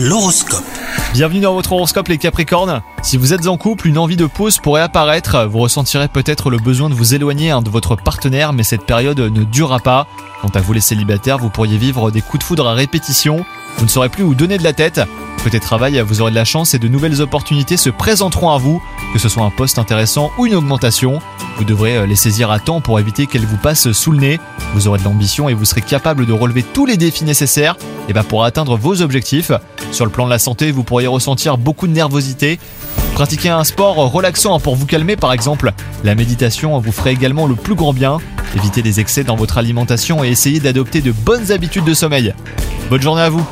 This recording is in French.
L'horoscope. Bienvenue dans votre horoscope les Capricornes. Si vous êtes en couple, une envie de pause pourrait apparaître. Vous ressentirez peut-être le besoin de vous éloigner hein, de votre partenaire, mais cette période ne durera pas. Quant à vous les célibataires, vous pourriez vivre des coups de foudre à répétition. Vous ne saurez plus où donner de la tête. Côté travail, vous aurez de la chance et de nouvelles opportunités se présenteront à vous, que ce soit un poste intéressant ou une augmentation. Vous devrez euh, les saisir à temps pour éviter qu'elles vous passent sous le nez. Vous aurez de l'ambition et vous serez capable de relever tous les défis nécessaires et bah, pour atteindre vos objectifs. Sur le plan de la santé, vous pourriez ressentir beaucoup de nervosité. Pratiquez un sport relaxant pour vous calmer par exemple. La méditation vous ferait également le plus grand bien. Évitez les excès dans votre alimentation et essayez d'adopter de bonnes habitudes de sommeil. Bonne journée à vous